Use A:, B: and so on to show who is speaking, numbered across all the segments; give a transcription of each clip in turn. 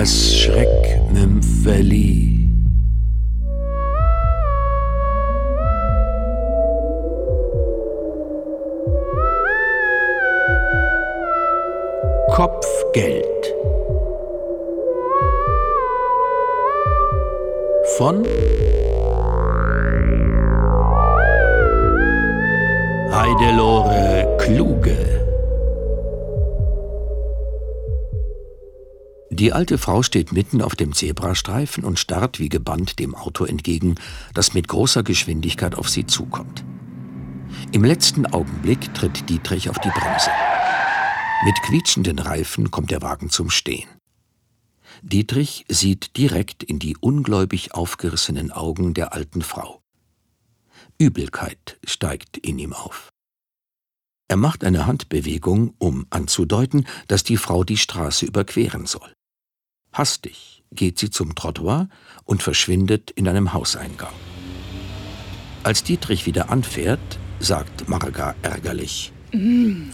A: Das Schreckmümpfeli. Kopfgeld. Von Die alte Frau steht mitten auf dem Zebrastreifen und starrt wie gebannt dem Auto entgegen, das mit großer Geschwindigkeit auf sie zukommt. Im letzten Augenblick tritt Dietrich auf die Bremse. Mit quietschenden Reifen kommt der Wagen zum Stehen. Dietrich sieht direkt in die ungläubig aufgerissenen Augen der alten Frau. Übelkeit steigt in ihm auf. Er macht eine Handbewegung, um anzudeuten, dass die Frau die Straße überqueren soll. Hastig geht sie zum Trottoir und verschwindet in einem Hauseingang. Als Dietrich wieder anfährt, sagt Marga ärgerlich:
B: mm,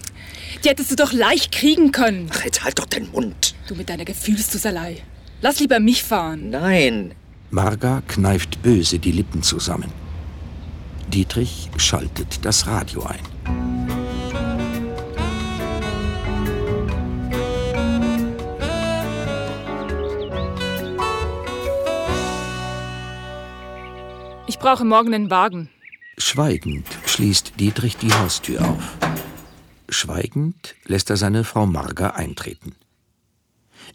B: Die hättest du doch leicht kriegen können.
C: Ach, jetzt halt doch den Mund.
B: Du mit deiner Gefühlsduselei. Lass lieber mich fahren.
C: Nein.
A: Marga kneift böse die Lippen zusammen. Dietrich schaltet das Radio ein.
B: Brauche morgen einen Wagen.
A: Schweigend schließt Dietrich die Haustür auf. Schweigend lässt er seine Frau Marga eintreten.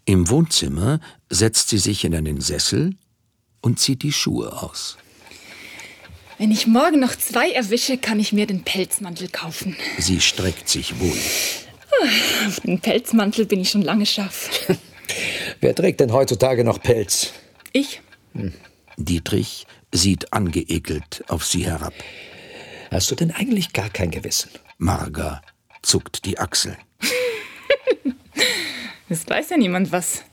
A: Im Wohnzimmer setzt sie sich in einen Sessel und zieht die Schuhe aus.
B: Wenn ich morgen noch zwei erwische, kann ich mir den Pelzmantel kaufen.
A: Sie streckt sich wohl.
B: Auf den Pelzmantel bin ich schon lange scharf.
C: Wer trägt denn heutzutage noch Pelz?
B: Ich.
A: Hm. Dietrich sieht angeekelt auf sie herab.
C: Hast du denn eigentlich gar kein Gewissen?
A: Marga zuckt die Achseln.
B: Es weiß ja niemand was.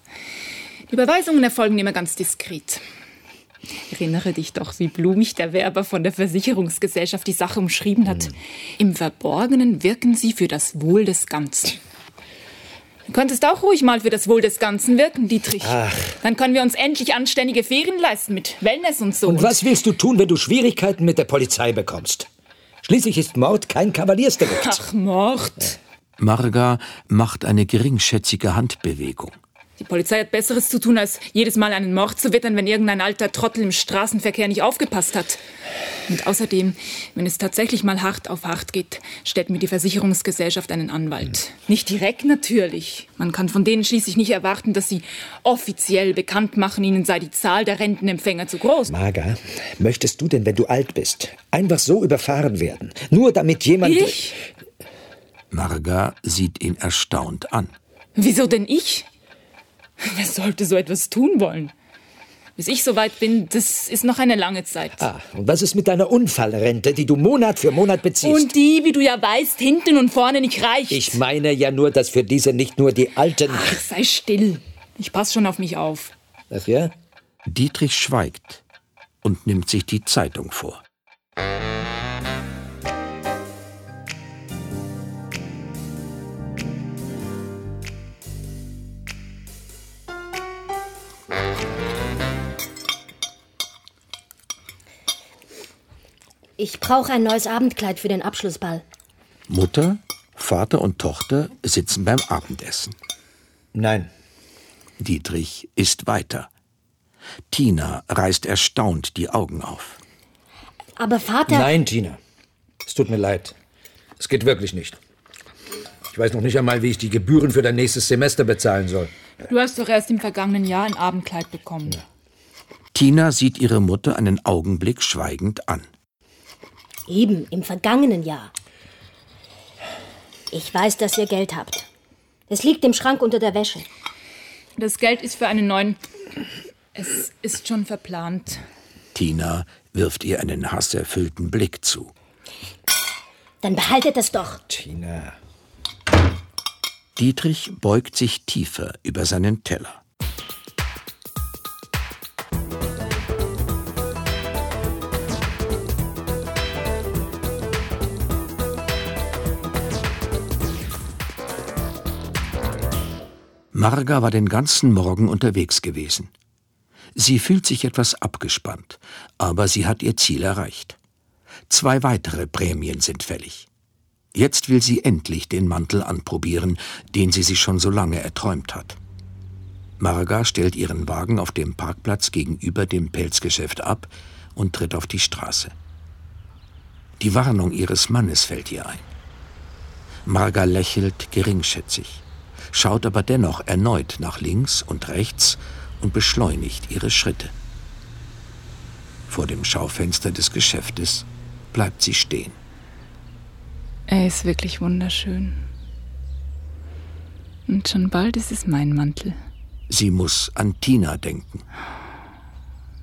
B: Die Überweisungen erfolgen immer ganz diskret. Erinnere dich doch, wie blumig der Werber von der Versicherungsgesellschaft die Sache umschrieben hat. Hm. Im Verborgenen wirken sie für das Wohl des Ganzen. Du könntest auch ruhig mal für das Wohl des Ganzen wirken, Dietrich. Ach. Dann können wir uns endlich anständige Ferien leisten mit Wellness und so.
C: Und was willst du tun, wenn du Schwierigkeiten mit der Polizei bekommst? Schließlich ist Mord kein Kavaliersdelikt.
B: Ach, Mord.
A: Marga macht eine geringschätzige Handbewegung.
B: Die Polizei hat Besseres zu tun, als jedes Mal einen Mord zu wittern, wenn irgendein alter Trottel im Straßenverkehr nicht aufgepasst hat. Und außerdem, wenn es tatsächlich mal hart auf hart geht, stellt mir die Versicherungsgesellschaft einen Anwalt. Nicht direkt natürlich. Man kann von denen schließlich nicht erwarten, dass sie offiziell bekannt machen, ihnen sei die Zahl der Rentenempfänger zu groß.
C: Marga, möchtest du denn, wenn du alt bist, einfach so überfahren werden? Nur damit jemand.
B: Ich?
A: Marga sieht ihn erstaunt an.
B: Wieso denn ich? Wer sollte so etwas tun wollen? Bis ich so weit bin, das ist noch eine lange Zeit.
C: Ah, und was ist mit deiner Unfallrente, die du Monat für Monat beziehst?
B: Und die, wie du ja weißt, hinten und vorne nicht reicht.
C: Ich meine ja nur, dass für diese nicht nur die Alten.
B: Ach, sei still. Ich pass schon auf mich auf.
C: Ach ja?
A: Dietrich schweigt und nimmt sich die Zeitung vor.
D: Ich brauche ein neues Abendkleid für den Abschlussball.
A: Mutter, Vater und Tochter sitzen beim Abendessen.
C: Nein.
A: Dietrich isst weiter. Tina reißt erstaunt die Augen auf.
D: Aber Vater.
C: Nein, Tina. Es tut mir leid. Es geht wirklich nicht. Ich weiß noch nicht einmal, wie ich die Gebühren für dein nächstes Semester bezahlen soll.
B: Du hast doch erst im vergangenen Jahr ein Abendkleid bekommen. Ja.
A: Tina sieht ihre Mutter einen Augenblick schweigend an.
D: Eben, im vergangenen Jahr. Ich weiß, dass ihr Geld habt. Es liegt im Schrank unter der Wäsche.
B: Das Geld ist für einen neuen. Es ist schon verplant.
A: Tina wirft ihr einen hasserfüllten Blick zu.
D: Dann behaltet es doch.
C: Tina.
A: Dietrich beugt sich tiefer über seinen Teller. Marga war den ganzen Morgen unterwegs gewesen. Sie fühlt sich etwas abgespannt, aber sie hat ihr Ziel erreicht. Zwei weitere Prämien sind fällig. Jetzt will sie endlich den Mantel anprobieren, den sie sich schon so lange erträumt hat. Marga stellt ihren Wagen auf dem Parkplatz gegenüber dem Pelzgeschäft ab und tritt auf die Straße. Die Warnung ihres Mannes fällt ihr ein. Marga lächelt geringschätzig schaut aber dennoch erneut nach links und rechts und beschleunigt ihre Schritte. Vor dem Schaufenster des Geschäftes bleibt sie stehen.
B: Er ist wirklich wunderschön. Und schon bald ist es mein Mantel.
A: Sie muss an Tina denken.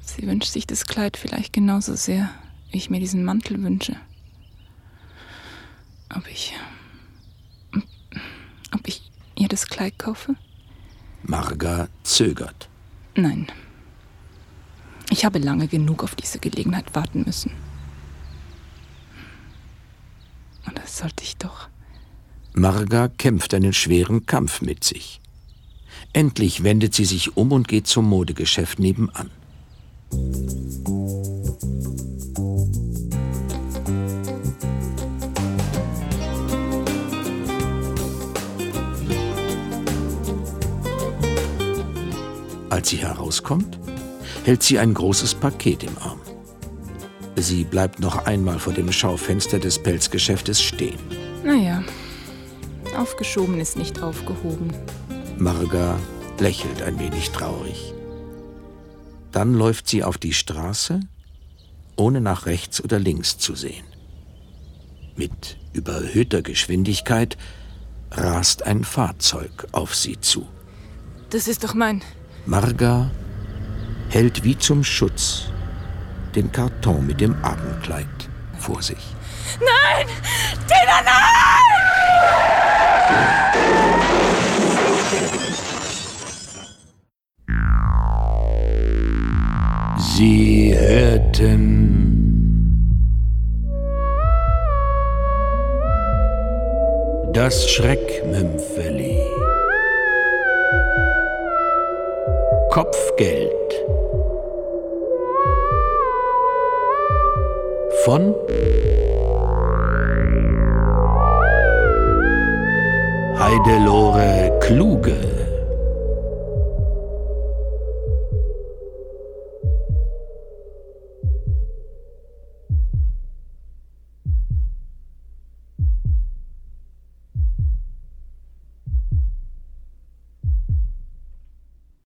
B: Sie wünscht sich das Kleid vielleicht genauso sehr, wie ich mir diesen Mantel wünsche. Ob ich. Ob ich ihr das Kleid kaufe?
A: Marga zögert.
B: Nein. Ich habe lange genug auf diese Gelegenheit warten müssen. Und das sollte ich doch.
A: Marga kämpft einen schweren Kampf mit sich. Endlich wendet sie sich um und geht zum Modegeschäft nebenan. Als sie herauskommt, hält sie ein großes Paket im Arm. Sie bleibt noch einmal vor dem Schaufenster des Pelzgeschäftes stehen.
B: Naja, aufgeschoben ist nicht aufgehoben.
A: Marga lächelt ein wenig traurig. Dann läuft sie auf die Straße, ohne nach rechts oder links zu sehen. Mit überhöhter Geschwindigkeit rast ein Fahrzeug auf sie zu.
B: Das ist doch mein.
A: Marga hält wie zum Schutz den Karton mit dem Abendkleid vor sich.
B: Nein! Tina, nein!
A: Sie hörten das Schreckmümpfeli. Kopfgeld. Von Heidelore Kluge